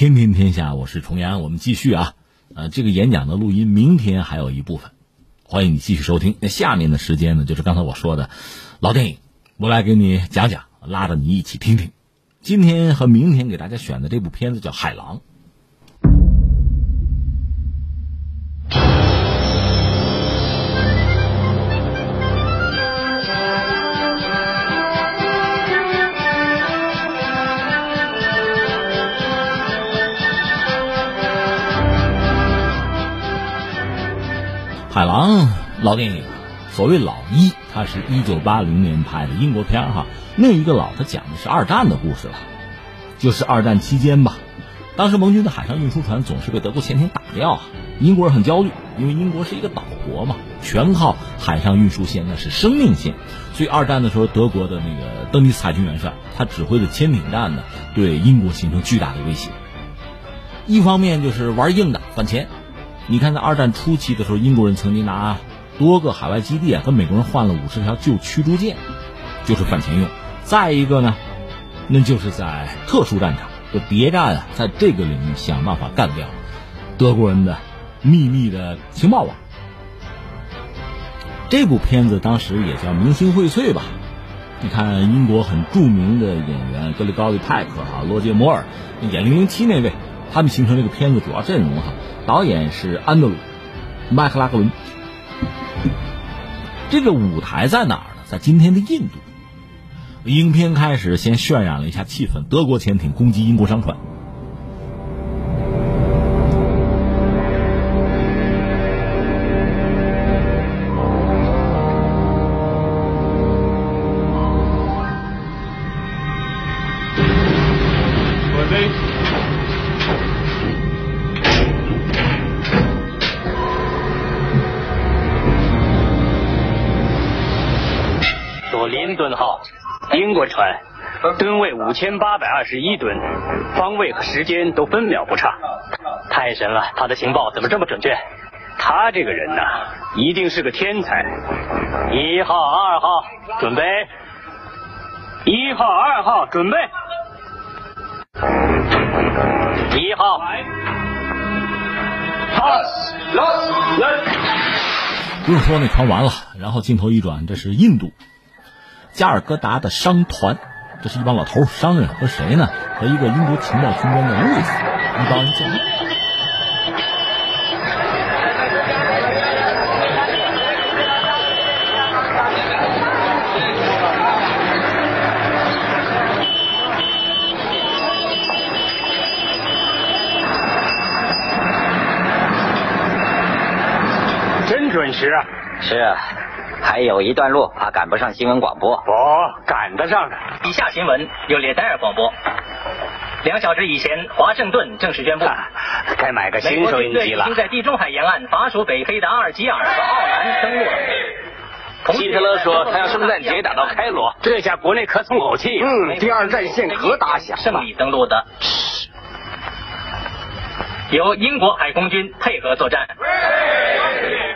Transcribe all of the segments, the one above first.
天天天下，我是重阳，我们继续啊。呃，这个演讲的录音明天还有一部分，欢迎你继续收听。那下面的时间呢，就是刚才我说的老电影，我来给你讲讲，拉着你一起听听。今天和明天给大家选的这部片子叫《海狼》。海狼老电影，所谓老一，它是一九八零年拍的英国片哈。另一个老，它讲的是二战的故事了，就是二战期间吧。当时盟军的海上运输船总是被德国潜艇打掉啊，英国人很焦虑，因为英国是一个岛国嘛，全靠海上运输线那是生命线。所以二战的时候，德国的那个登尼斯海军元帅，他指挥的潜艇战呢，对英国形成巨大的威胁。一方面就是玩硬的，反钱。你看，在二战初期的时候，英国人曾经拿多个海外基地啊，跟美国人换了五十条旧驱逐舰，就是反钱用。再一个呢，那就是在特殊战场，就谍战啊，在这个领域想办法干掉德国人的秘密的情报网。这部片子当时也叫明星荟萃吧？你看，英国很著名的演员格里高利·派克哈、罗杰·摩尔演零零七那位，他们形成这个片子主要阵容哈。导演是安德鲁·麦克拉克伦。这个舞台在哪儿呢？在今天的印度。影片开始先渲染了一下气氛，德国潜艇攻击英国商船。国船，吨位五千八百二十一吨，方位和时间都分秒不差，太神了！他的情报怎么这么准确？他这个人呐，一定是个天才。一号、二号，准备。一号、二号，准备。一号。不用说，那船完了。然后镜头一转，这是印度。加尔各答的商团，这是一帮老头商人和谁呢？和一个英国情报军官的路斯一帮人见面。真准时啊！是啊。还有一段路，怕赶不上新闻广播。哦，赶得上的。以下新闻由列代尔广播。两小时以前，华盛顿正式宣布，该买个新收音机了。已经在地中海沿岸法属北非的阿尔及尔和奥兰登陆了。希特勒说他要圣诞节打到开罗，这下国内可松口气。嗯，第二战线可打响。胜利登陆的，由英国海空军配合作战。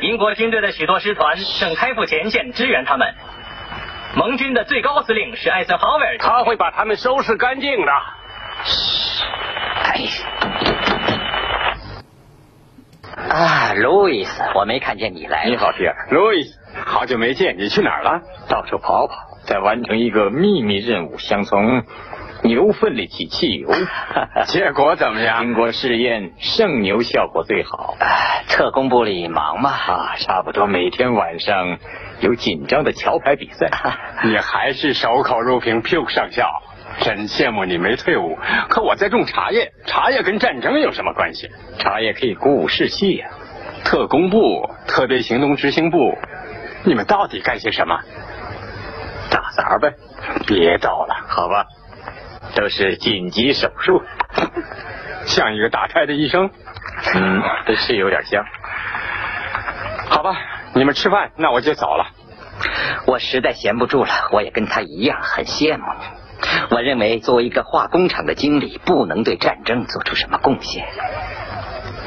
英国军队的许多师团正开赴前线支援他们。盟军的最高司令是艾森豪威尔，他会把他们收拾干净的。哎，啊，路易斯，我没看见你来。你好，皮尔。路易斯，好久没见，你去哪儿了？到处跑跑，在完成一个秘密任务，想从。牛粪里起汽油，结果怎么样？经过试验，剩牛效果最好。特工部里忙吗？啊，差不多每天晚上有紧张的桥牌比赛。你还是守口如瓶，屁股上校。真羡慕你没退伍。可我在种茶叶，茶叶跟战争有什么关系？茶叶可以鼓舞士气呀。特工部、特别行动执行部，你们到底干些什么？打杂呗。别逗了，好吧。都是紧急手术，像一个打胎的医生，嗯，是有点像。好吧，你们吃饭，那我就走了。我实在闲不住了，我也跟他一样很羡慕你。我认为作为一个化工厂的经理，不能对战争做出什么贡献。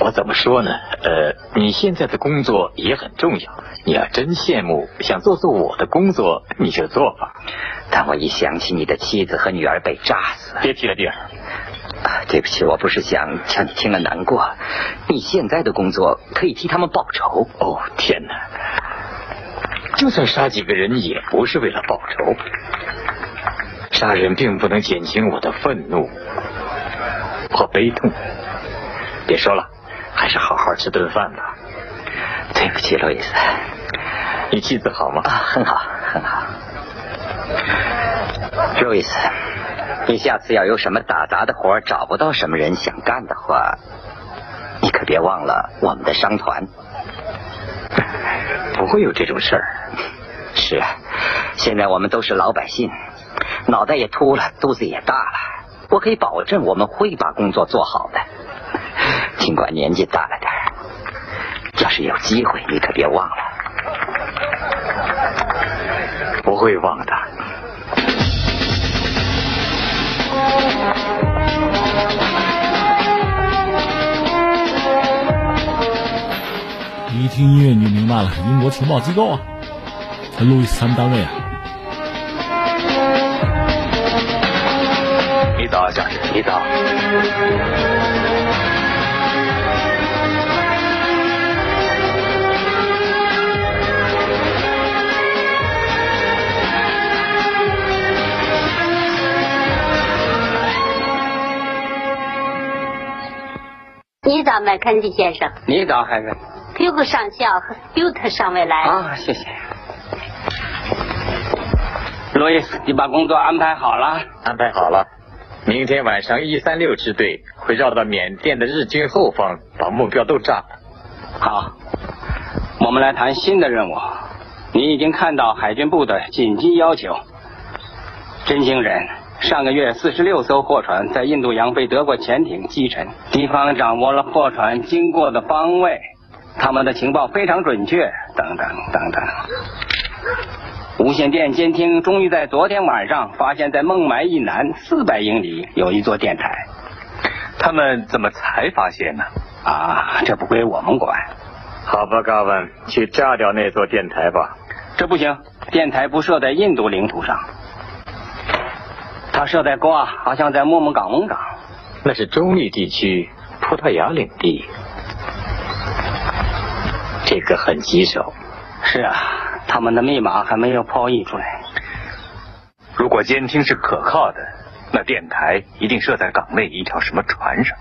我怎么说呢？呃，你现在的工作也很重要。你要真羡慕，想做做我的工作，你就做吧。但我一想起你的妻子和女儿被炸死，别提了，弟儿。啊，对不起，我不是想叫你听了难过。你现在的工作可以替他们报仇。哦，天哪！就算杀几个人，也不是为了报仇。杀人并不能减轻我的愤怒和悲痛。别说了，还是好好吃顿饭吧。对不起，路易斯。你妻子好吗？啊，很好，很好。路易斯，你下次要有什么打杂的活找不到什么人想干的话，你可别忘了我们的商团。不会有这种事儿。是啊，现在我们都是老百姓，脑袋也秃了，肚子也大了。我可以保证，我们会把工作做好的。尽管年纪大了点要是有机会，你可别忘了。不会忘的。一听音乐你就明白了，英国情报机构啊，路易斯他们单位啊。你早，将士，你早。你早，麦肯吉先生。你早，海瑞。皮克上校和斯图特上尉来。啊，谢谢。罗伊斯，你把工作安排好了？安排好了。明天晚上一三六支队会绕到缅甸的日军后方，把目标都炸了。好，我们来谈新的任务。你已经看到海军部的紧急要求。真惊人！上个月四十六艘货船在印度洋被德国潜艇击沉，敌方掌握了货船经过的方位，他们的情报非常准确。等等等等，无线电监听终于在昨天晚上发现，在孟买以南四百英里有一座电台。他们怎么才发现呢？啊，这不归我们管。好吧，高文，去炸掉那座电台吧。这不行，电台不设在印度领土上。它设在瓜，好像在莫木港翁港，那是中立地区，葡萄牙领地。这个很棘手。是啊，他们的密码还没有破译出来。如果监听是可靠的，那电台一定设在港内一条什么船上？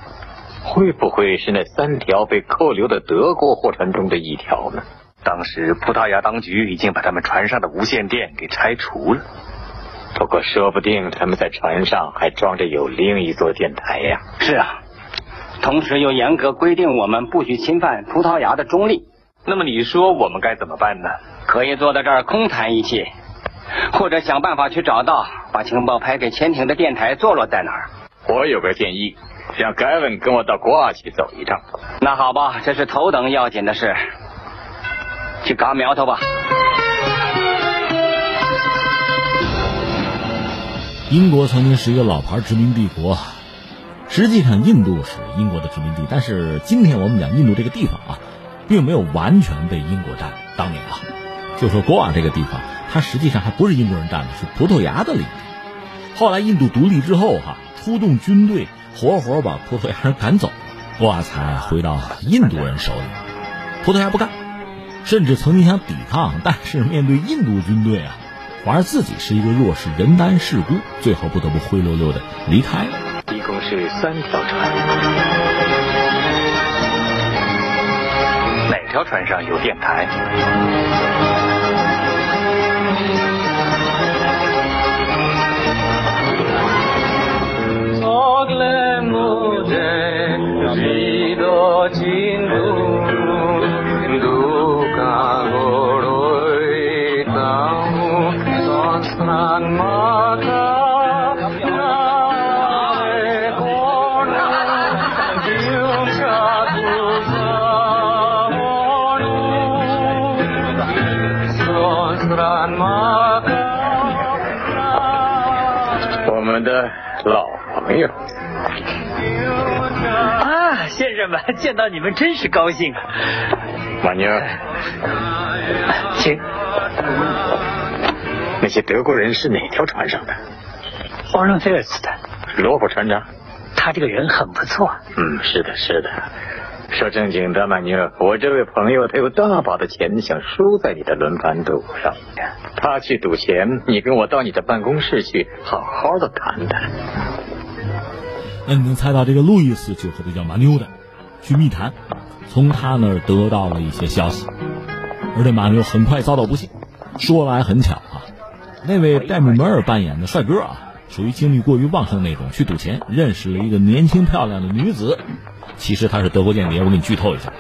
会不会是那三条被扣留的德国货船中的一条呢？当时葡萄牙当局已经把他们船上的无线电给拆除了。不过，说不定他们在船上还装着有另一座电台呀。是啊，同时又严格规定我们不许侵犯葡萄牙的中立。那么你说我们该怎么办呢？可以坐在这儿空谈一气，或者想办法去找到把情报拍给潜艇的电台坐落在哪儿。我有个建议，让盖文跟我到国外去走一趟。那好吧，这是头等要紧的事，去嘎苗头吧。英国曾经是一个老牌殖民帝国，实际上印度是英国的殖民地，但是今天我们讲印度这个地方啊，并没有完全被英国占。当年啊，就说国瓦这个地方，它实际上还不是英国人占的，是葡萄牙的领地。后来印度独立之后哈，出动军队，活活把葡萄牙人赶走，果瓦才回到印度人手里。葡萄牙不干，甚至曾经想抵抗，但是面对印度军队啊。反而自己是一个弱势，人单势孤，最后不得不灰溜溜的离开了。一共是三条船，这条船上有电台？见到你们真是高兴啊！马妞，请。那些德国人是哪条船上的？奥伦菲尔斯的。罗伯船长，他这个人很不错。嗯，是的，是的。说正经的，曼尼尔，我这位朋友他有大把的钱想输在你的轮盘赌上。他去赌钱，你跟我到你的办公室去，好好的谈谈。那你能猜到这个路易斯就是这叫马妞的，去密谈，从他那儿得到了一些消息，而这马牛很快遭到不幸。说来很巧啊，那位戴姆梅尔扮演的帅哥啊，属于精力过于旺盛那种，去赌钱认识了一个年轻漂亮的女子。其实她是德国间谍，我给你剧透一下。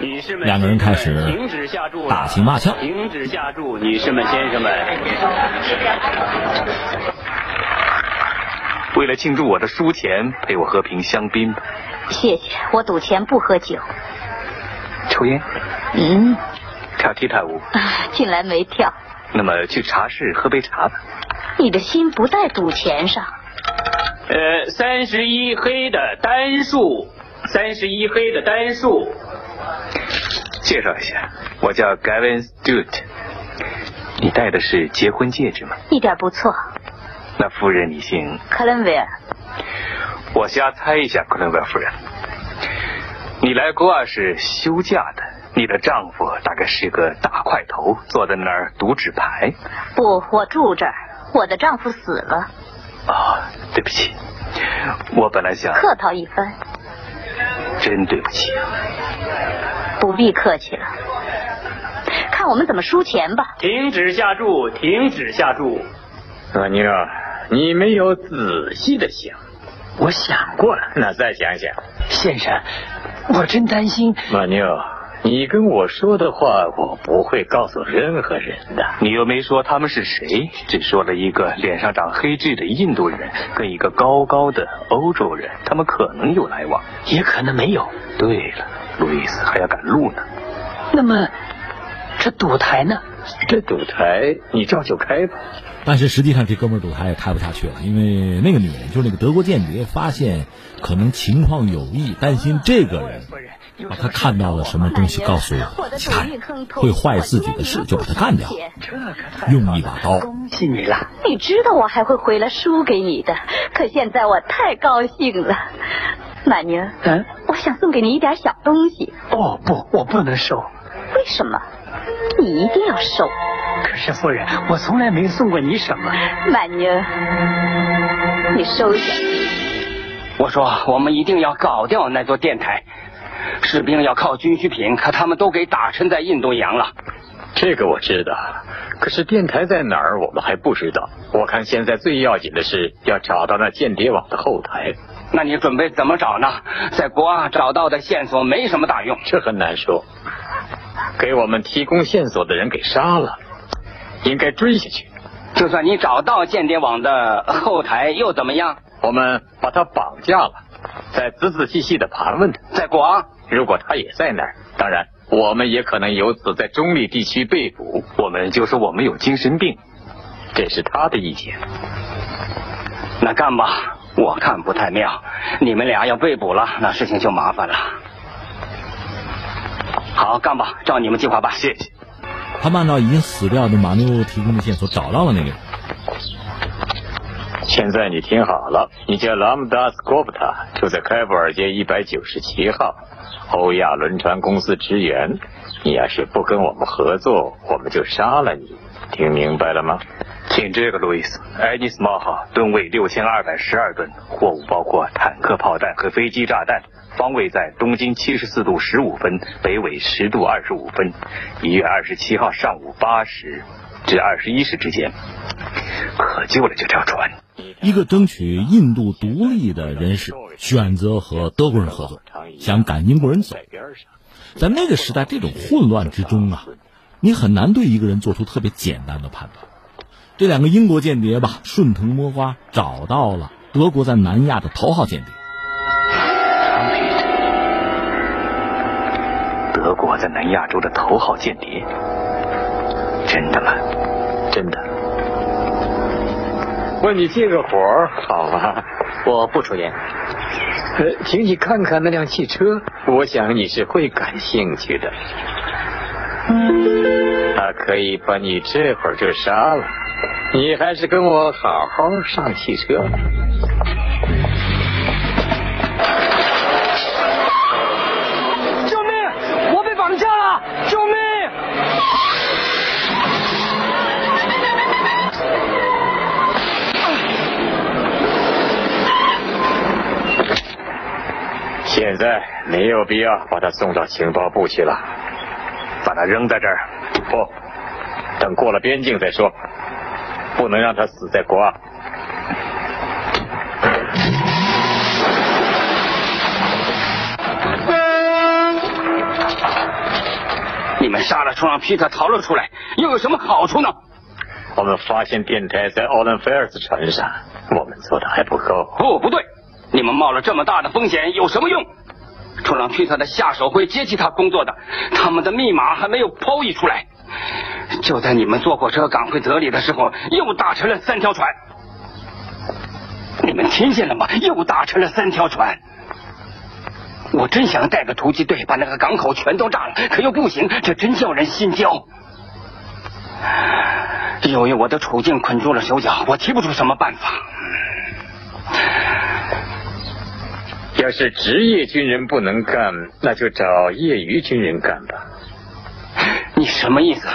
女士们，两个人开始停止下注，打情骂俏。停止下注，女士们、先生们。为了庆祝我的输钱，陪我喝瓶香槟吧。谢谢，我赌钱不喝酒。抽烟？嗯。跳踢踏舞？近来没跳。那么去茶室喝杯茶吧。你的心不在赌钱上。呃，三十一黑的单数，三十一黑的单数。介绍一下，我叫 Gavin Stute。你戴的是结婚戒指吗？一点不错。那夫人，你姓？克伦威尔。我瞎猜一下，克伦威尔夫人。你来国外是休假的，你的丈夫大概是个大块头，坐在那儿读纸牌。不，我住这儿，我的丈夫死了。哦，对不起，我本来想客套一番。真对不起。不必客气了，看我们怎么输钱吧。停止下注，停止下注。阿尼尔，你没有仔细的想。我想过了。那再想想。先生，我真担心。马妞，你跟我说的话，我不会告诉任何人的。你又没说他们是谁，只说了一个脸上长黑痣的印度人跟一个高高的欧洲人，他们可能有来往，也可能没有。对了，路易斯还要赶路呢。那么，这赌台呢？这赌台你照旧开吧。但是实际上，这哥们儿赌台也开不下去了，因为那个女人就是那个德国间谍，发现可能情况有异，担心这个人把他看到了什么东西告诉其他人，会坏自己的事，就把他干掉，用一把刀。恭喜你了！你知道我还会回来输给你的，可现在我太高兴了，满宁。嗯，我想送给你一点小东西。哦不，我不能收。为什么？你一定要收。可是夫人，我从来没送过你什么。马宁，你收下。我说，我们一定要搞掉那座电台，士兵要靠军需品，可他们都给打沉在印度洋了。这个我知道，可是电台在哪儿，我们还不知道。我看现在最要紧的是要找到那间谍网的后台。那你准备怎么找呢？在国外找到的线索没什么大用，这很难说。给我们提供线索的人给杀了，应该追下去。就算你找到间谍网的后台又怎么样？我们把他绑架了，再仔仔细细的盘问他。在国昂，如果他也在那儿，当然我们也可能由此在中立地区被捕。我们就说我们有精神病，这是他的意见。那干吧，我看不太妙。你们俩要被捕了，那事情就麻烦了。好，干吧，照你们计划吧。谢谢。他们按照已经死掉的马妞提供的线索找到了那个人。现在你听好了，你叫拉姆达斯科夫塔，住在开普尔街一百九十七号，欧亚轮船公司职员。你要是不跟我们合作，我们就杀了你。听明白了吗？请这个，路易斯，爱尼斯冒号，吨位六千二百十二吨，货物包括坦克炮弹和飞机炸弹。方位在东经七十四度十五分，北纬十度二十五分，一月二十七号上午八时至二十一时之间。可救了这条船。一个争取印度独立的人士选择和德国人合作，想赶英国人走。在那个时代，这种混乱之中啊，你很难对一个人做出特别简单的判断。这两个英国间谍吧，顺藤摸瓜找到了德国在南亚的头号间谍。德国在南亚洲的头号间谍，真的吗？真的。问你借个活儿，好吗？我不抽烟。呃，请你看看那辆汽车，我想你是会感兴趣的。他可以把你这会儿就杀了，你还是跟我好好上汽车现在没有必要把他送到情报部去了，把他扔在这儿。不，等过了边境再说，不能让他死在国外。你们杀了冲浪皮特，逃了出来，又有什么好处呢？我们发现电台在奥兰菲尔斯船上，我们做的还不够。不，不对，你们冒了这么大的风险有什么用？冲浪皮特的下手会接替他工作的，他们的密码还没有抛溢出来。就在你们坐火车赶回德里的时候，又打沉了三条船。你们听见了吗？又打沉了三条船。我真想带个突击队把那个港口全都炸了，可又不行，这真叫人心焦。由于我的处境捆住了手脚，我提不出什么办法。要是职业军人不能干，那就找业余军人干吧。你什么意思？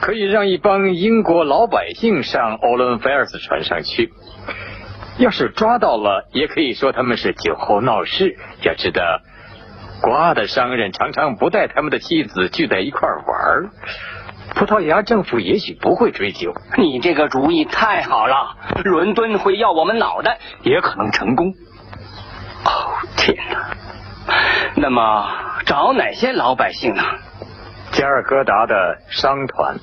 可以让一帮英国老百姓上欧伦菲尔斯船上去。要是抓到了，也可以说他们是酒后闹事。要知道，瓜的商人常常不带他们的妻子聚在一块玩。葡萄牙政府也许不会追究。你这个主意太好了，伦敦会要我们脑袋，也可能成功。哦天哪！那么找哪些老百姓呢？加尔各答的商团。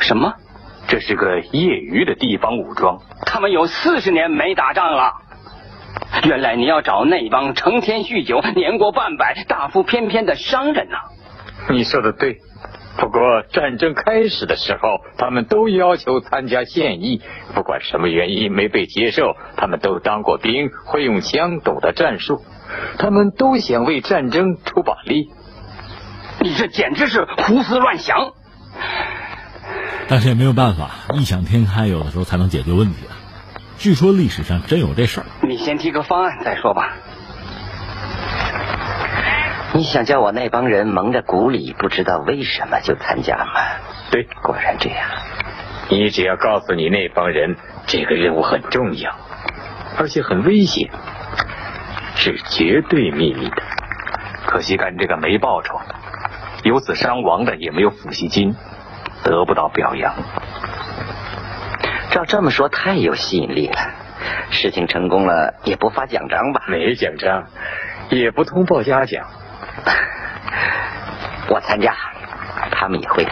什么？这是个业余的地方武装。他们有四十年没打仗了。原来你要找那帮成天酗酒、年过半百、大腹翩翩的商人呢、你说的对，不过战争开始的时候，他们都要求参加现役，不管什么原因没被接受，他们都当过兵，会用枪，懂得战术，他们都想为战争出把力。你这简直是胡思乱想。但是也没有办法，异想天开有的时候才能解决问题啊。据说历史上真有这事儿。你先提个方案再说吧。你想叫我那帮人蒙着鼓里，不知道为什么就参加吗？对，果然这样。你只要告诉你那帮人，这个任务很重要，而且很危险，是绝对秘密的。可惜干这个没报酬，有死伤亡的也没有抚恤金，得不到表扬。照这么说，太有吸引力了。事情成功了，也不发奖章吧？没奖章，也不通报嘉奖。我参加，他们也会的。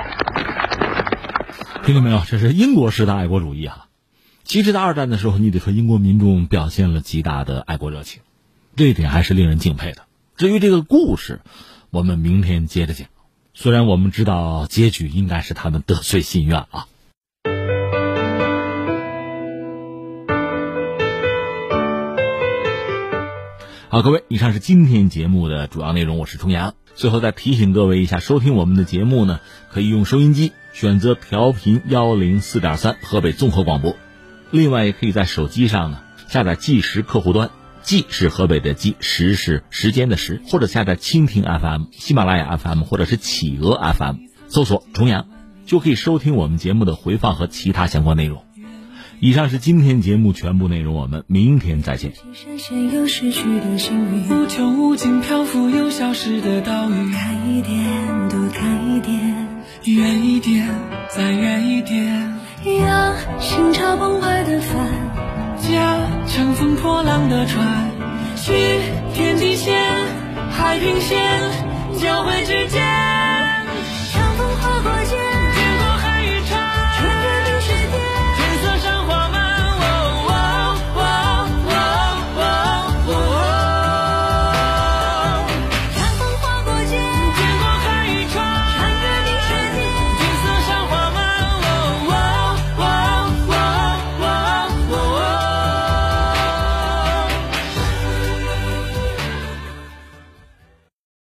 听到没有？这是英国式的爱国主义啊！其实，在二战的时候，你得说英国民众表现了极大的爱国热情，这一点还是令人敬佩的。至于这个故事，我们明天接着讲。虽然我们知道结局应该是他们得遂心愿啊。好，各位，以上是今天节目的主要内容，我是重阳。最后再提醒各位一下，收听我们的节目呢，可以用收音机选择调频幺零四点三河北综合广播，另外也可以在手机上呢下载计时客户端，计是河北的计，时是时间的时，或者下载蜻蜓 FM、喜马拉雅 FM 或者是企鹅 FM，搜索重阳就可以收听我们节目的回放和其他相关内容。以上是今天节目全部内容，我们明天再见。深深又失去的幸运，无穷无尽漂浮又消失的岛屿，看一点，多看一点，远一点，再远一点，让心潮澎湃的帆，驾乘风破浪的船，去天际线、海平线交汇之间。